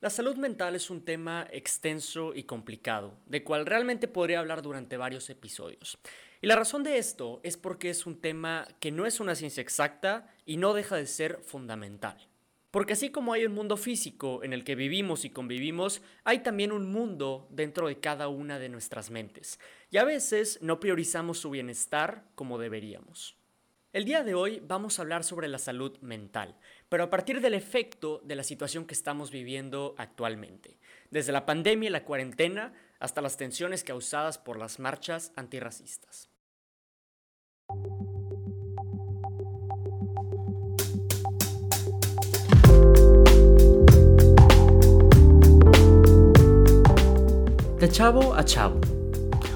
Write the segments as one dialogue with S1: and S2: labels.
S1: La salud mental es un tema extenso y complicado, de cual realmente podría hablar durante varios episodios. Y la razón de esto es porque es un tema que no es una ciencia exacta y no deja de ser fundamental. Porque así como hay un mundo físico en el que vivimos y convivimos, hay también un mundo dentro de cada una de nuestras mentes. Y a veces no priorizamos su bienestar como deberíamos. El día de hoy vamos a hablar sobre la salud mental, pero a partir del efecto de la situación que estamos viviendo actualmente, desde la pandemia y la cuarentena hasta las tensiones causadas por las marchas antirracistas. De chavo a chavo.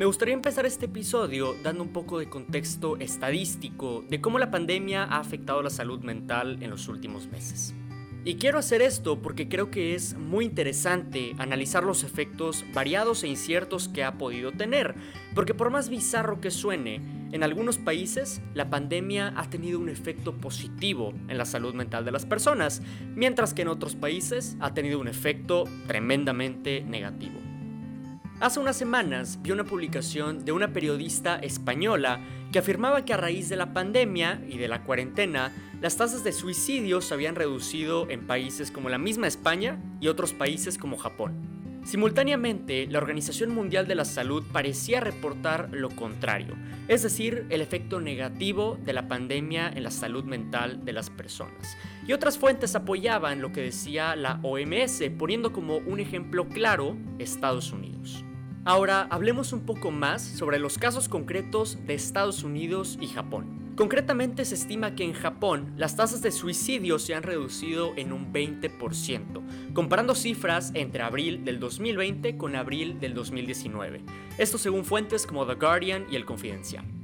S1: Me gustaría empezar este episodio dando un poco de contexto estadístico de cómo la pandemia ha afectado la salud mental en los últimos meses. Y quiero hacer esto porque creo que es muy interesante analizar los efectos variados e inciertos que ha podido tener, porque por más bizarro que suene, en algunos países la pandemia ha tenido un efecto positivo en la salud mental de las personas, mientras que en otros países ha tenido un efecto tremendamente negativo. Hace unas semanas vi una publicación de una periodista española que afirmaba que a raíz de la pandemia y de la cuarentena, las tasas de suicidio se habían reducido en países como la misma España y otros países como Japón. Simultáneamente, la Organización Mundial de la Salud parecía reportar lo contrario, es decir, el efecto negativo de la pandemia en la salud mental de las personas. Y otras fuentes apoyaban lo que decía la OMS, poniendo como un ejemplo claro Estados Unidos. Ahora hablemos un poco más sobre los casos concretos de Estados Unidos y Japón. Concretamente se estima que en Japón las tasas de suicidio se han reducido en un 20%, comparando cifras entre abril del 2020 con abril del 2019. Esto según fuentes como The Guardian y El Confidencial.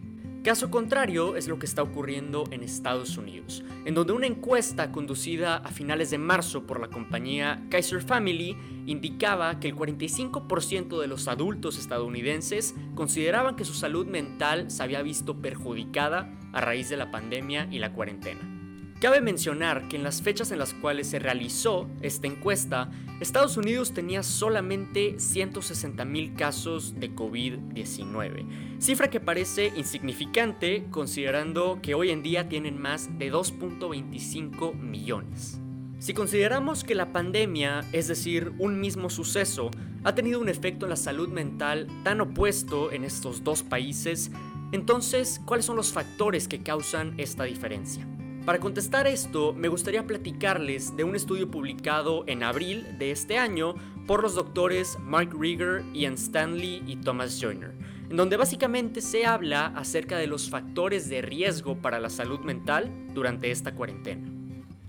S1: Caso contrario es lo que está ocurriendo en Estados Unidos, en donde una encuesta conducida a finales de marzo por la compañía Kaiser Family indicaba que el 45% de los adultos estadounidenses consideraban que su salud mental se había visto perjudicada a raíz de la pandemia y la cuarentena. Cabe mencionar que en las fechas en las cuales se realizó esta encuesta, Estados Unidos tenía solamente 160.000 casos de COVID-19, cifra que parece insignificante considerando que hoy en día tienen más de 2.25 millones. Si consideramos que la pandemia, es decir, un mismo suceso, ha tenido un efecto en la salud mental tan opuesto en estos dos países, entonces, ¿cuáles son los factores que causan esta diferencia? Para contestar esto, me gustaría platicarles de un estudio publicado en abril de este año por los doctores Mark Rieger, Ian Stanley y Thomas Joyner, en donde básicamente se habla acerca de los factores de riesgo para la salud mental durante esta cuarentena.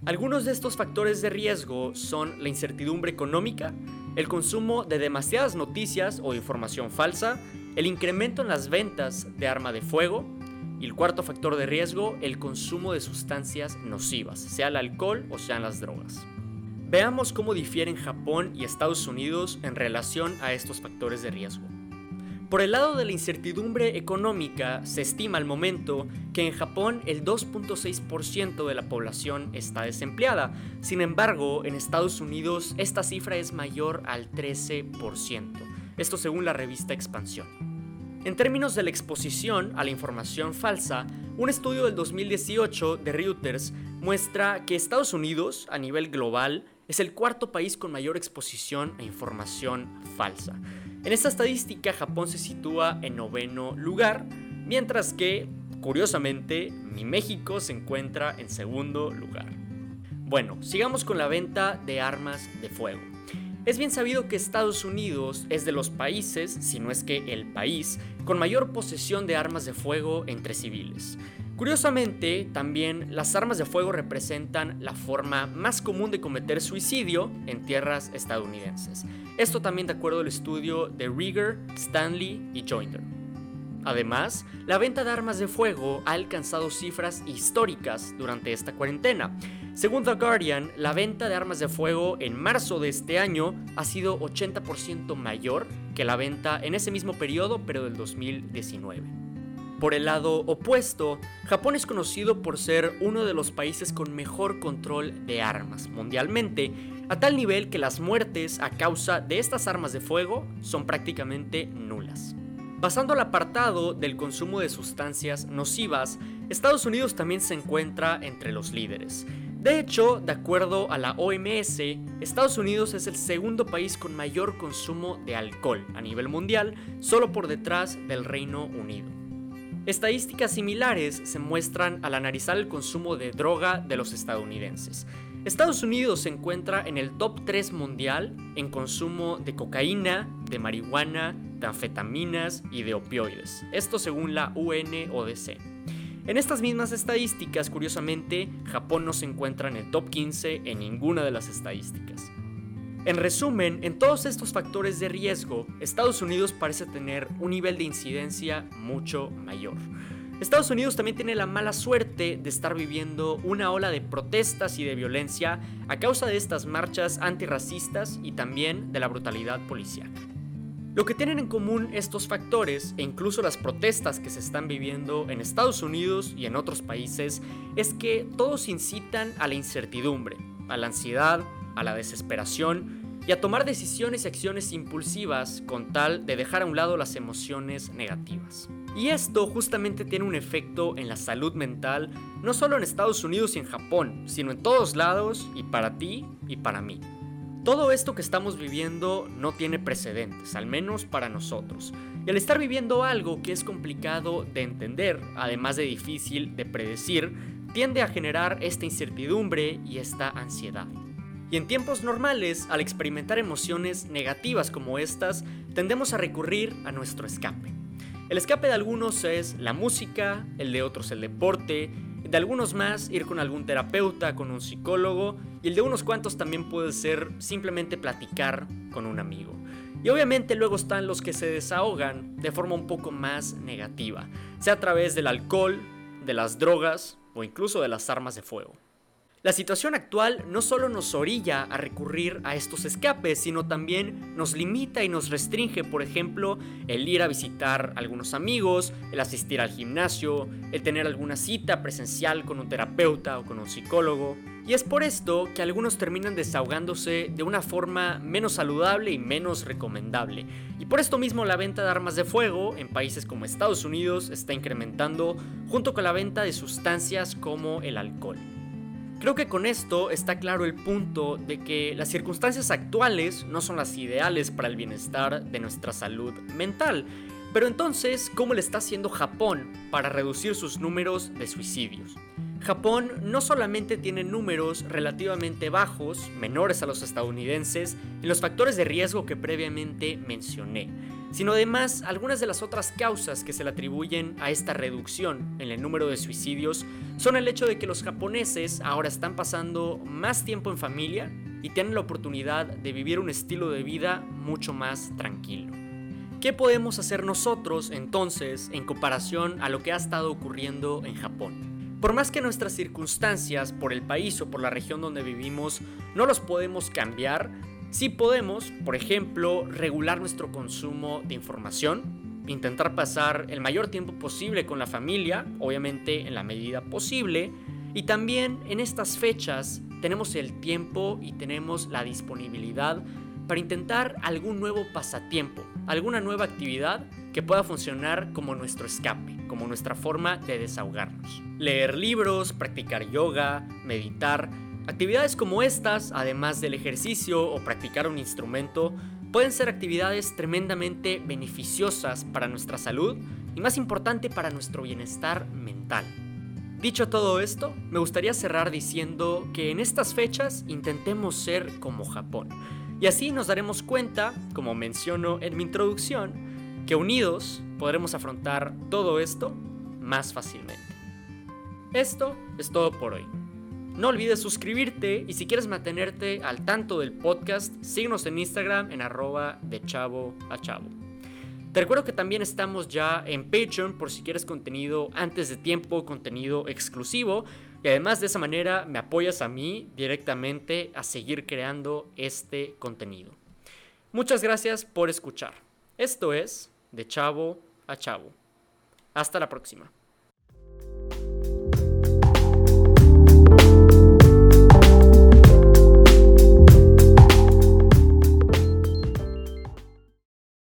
S1: Algunos de estos factores de riesgo son la incertidumbre económica, el consumo de demasiadas noticias o información falsa, el incremento en las ventas de arma de fuego, y el cuarto factor de riesgo, el consumo de sustancias nocivas, sea el alcohol o sean las drogas. Veamos cómo difieren Japón y Estados Unidos en relación a estos factores de riesgo. Por el lado de la incertidumbre económica, se estima al momento que en Japón el 2.6% de la población está desempleada. Sin embargo, en Estados Unidos esta cifra es mayor al 13%. Esto según la revista Expansión. En términos de la exposición a la información falsa, un estudio del 2018 de Reuters muestra que Estados Unidos, a nivel global, es el cuarto país con mayor exposición a información falsa. En esta estadística, Japón se sitúa en noveno lugar, mientras que, curiosamente, mi México se encuentra en segundo lugar. Bueno, sigamos con la venta de armas de fuego. Es bien sabido que Estados Unidos es de los países, si no es que el país, con mayor posesión de armas de fuego entre civiles. Curiosamente, también las armas de fuego representan la forma más común de cometer suicidio en tierras estadounidenses. Esto también de acuerdo al estudio de Rieger, Stanley y Joinder. Además, la venta de armas de fuego ha alcanzado cifras históricas durante esta cuarentena. Según The Guardian, la venta de armas de fuego en marzo de este año ha sido 80% mayor que la venta en ese mismo periodo, pero del 2019. Por el lado opuesto, Japón es conocido por ser uno de los países con mejor control de armas mundialmente, a tal nivel que las muertes a causa de estas armas de fuego son prácticamente nulas. Pasando al apartado del consumo de sustancias nocivas, Estados Unidos también se encuentra entre los líderes. De hecho, de acuerdo a la OMS, Estados Unidos es el segundo país con mayor consumo de alcohol a nivel mundial, solo por detrás del Reino Unido. Estadísticas similares se muestran al analizar el consumo de droga de los estadounidenses. Estados Unidos se encuentra en el top 3 mundial en consumo de cocaína, de marihuana, de anfetaminas y de opioides. Esto según la UNODC. En estas mismas estadísticas, curiosamente, Japón no se encuentra en el top 15 en ninguna de las estadísticas. En resumen, en todos estos factores de riesgo, Estados Unidos parece tener un nivel de incidencia mucho mayor. Estados Unidos también tiene la mala suerte de estar viviendo una ola de protestas y de violencia a causa de estas marchas antirracistas y también de la brutalidad policial. Lo que tienen en común estos factores e incluso las protestas que se están viviendo en Estados Unidos y en otros países es que todos incitan a la incertidumbre, a la ansiedad, a la desesperación y a tomar decisiones y acciones impulsivas con tal de dejar a un lado las emociones negativas. Y esto justamente tiene un efecto en la salud mental, no solo en Estados Unidos y en Japón, sino en todos lados y para ti y para mí. Todo esto que estamos viviendo no tiene precedentes, al menos para nosotros. Y al estar viviendo algo que es complicado de entender, además de difícil de predecir, tiende a generar esta incertidumbre y esta ansiedad. Y en tiempos normales, al experimentar emociones negativas como estas, tendemos a recurrir a nuestro escape. El escape de algunos es la música, el de otros el deporte, de algunos más ir con algún terapeuta, con un psicólogo, y el de unos cuantos también puede ser simplemente platicar con un amigo. Y obviamente luego están los que se desahogan de forma un poco más negativa, sea a través del alcohol, de las drogas o incluso de las armas de fuego. La situación actual no solo nos orilla a recurrir a estos escapes, sino también nos limita y nos restringe, por ejemplo, el ir a visitar a algunos amigos, el asistir al gimnasio, el tener alguna cita presencial con un terapeuta o con un psicólogo. Y es por esto que algunos terminan desahogándose de una forma menos saludable y menos recomendable. Y por esto mismo la venta de armas de fuego en países como Estados Unidos está incrementando junto con la venta de sustancias como el alcohol. Creo que con esto está claro el punto de que las circunstancias actuales no son las ideales para el bienestar de nuestra salud mental. Pero entonces, ¿cómo le está haciendo Japón para reducir sus números de suicidios? Japón no solamente tiene números relativamente bajos, menores a los estadounidenses, en los factores de riesgo que previamente mencioné, sino además algunas de las otras causas que se le atribuyen a esta reducción en el número de suicidios son el hecho de que los japoneses ahora están pasando más tiempo en familia y tienen la oportunidad de vivir un estilo de vida mucho más tranquilo. ¿Qué podemos hacer nosotros entonces en comparación a lo que ha estado ocurriendo en Japón? Por más que nuestras circunstancias por el país o por la región donde vivimos no los podemos cambiar, Sí podemos, por ejemplo, regular nuestro consumo de información, intentar pasar el mayor tiempo posible con la familia, obviamente en la medida posible, y también en estas fechas tenemos el tiempo y tenemos la disponibilidad para intentar algún nuevo pasatiempo, alguna nueva actividad que pueda funcionar como nuestro escape, como nuestra forma de desahogarnos. Leer libros, practicar yoga, meditar, Actividades como estas, además del ejercicio o practicar un instrumento, pueden ser actividades tremendamente beneficiosas para nuestra salud y más importante para nuestro bienestar mental. Dicho todo esto, me gustaría cerrar diciendo que en estas fechas intentemos ser como Japón. Y así nos daremos cuenta, como menciono en mi introducción, que unidos podremos afrontar todo esto más fácilmente. Esto es todo por hoy. No olvides suscribirte y si quieres mantenerte al tanto del podcast, síguenos en Instagram en arroba de chavo a chavo. Te recuerdo que también estamos ya en Patreon por si quieres contenido antes de tiempo, contenido exclusivo. Y además de esa manera me apoyas a mí directamente a seguir creando este contenido. Muchas gracias por escuchar. Esto es De Chavo a Chavo. Hasta la próxima.